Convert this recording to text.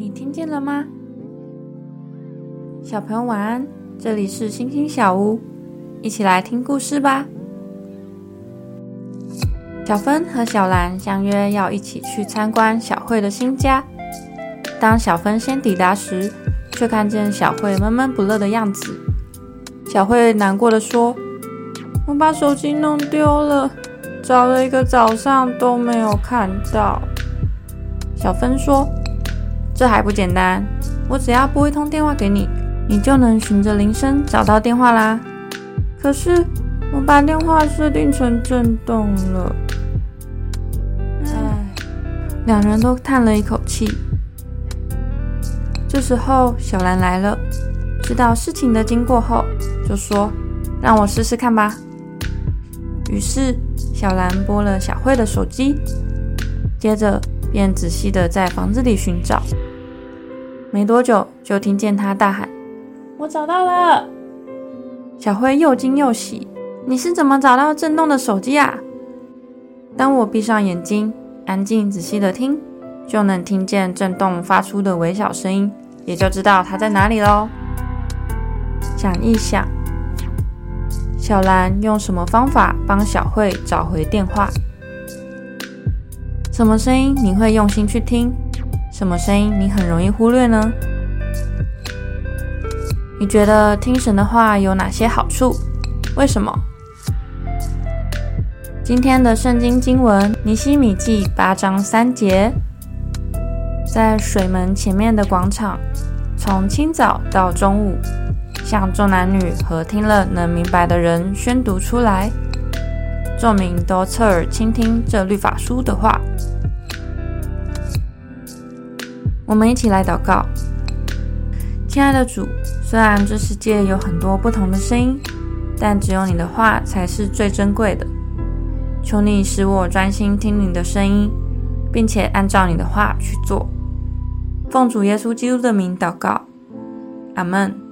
你听见了吗？小朋友晚安，这里是星星小屋，一起来听故事吧。小芬和小兰相约要一起去参观小慧的新家。当小芬先抵达时，却看见小慧闷闷不乐的样子。小慧难过的说：“我把手机弄丢了，找了一个早上都没有看到。”小芬说：“这还不简单，我只要拨一通电话给你，你就能循着铃声找到电话啦。可是我把电话设定成震动了。”唉，两人都叹了一口气。这时候，小兰来了，知道事情的经过后，就说：“让我试试看吧。”于是，小兰拨了小慧的手机，接着便仔细的在房子里寻找。没多久，就听见他大喊：“我找到了！”小慧又惊又喜：“你是怎么找到震动的手机啊？”当我闭上眼睛，安静仔细的听，就能听见震动发出的微小声音，也就知道它在哪里喽。想一想，小兰用什么方法帮小慧找回电话？什么声音你会用心去听？什么声音你很容易忽略呢？你觉得听神的话有哪些好处？为什么？今天的圣经经文《尼西米记》八章三节，在水门前面的广场，从清早到中午，向众男女和听了能明白的人宣读出来。众民都侧耳倾听这律法书的话。我们一起来祷告，亲爱的主，虽然这世界有很多不同的声音，但只有你的话才是最珍贵的。求你使我专心听你的声音，并且按照你的话去做。奉主耶稣基督的名祷告，阿门。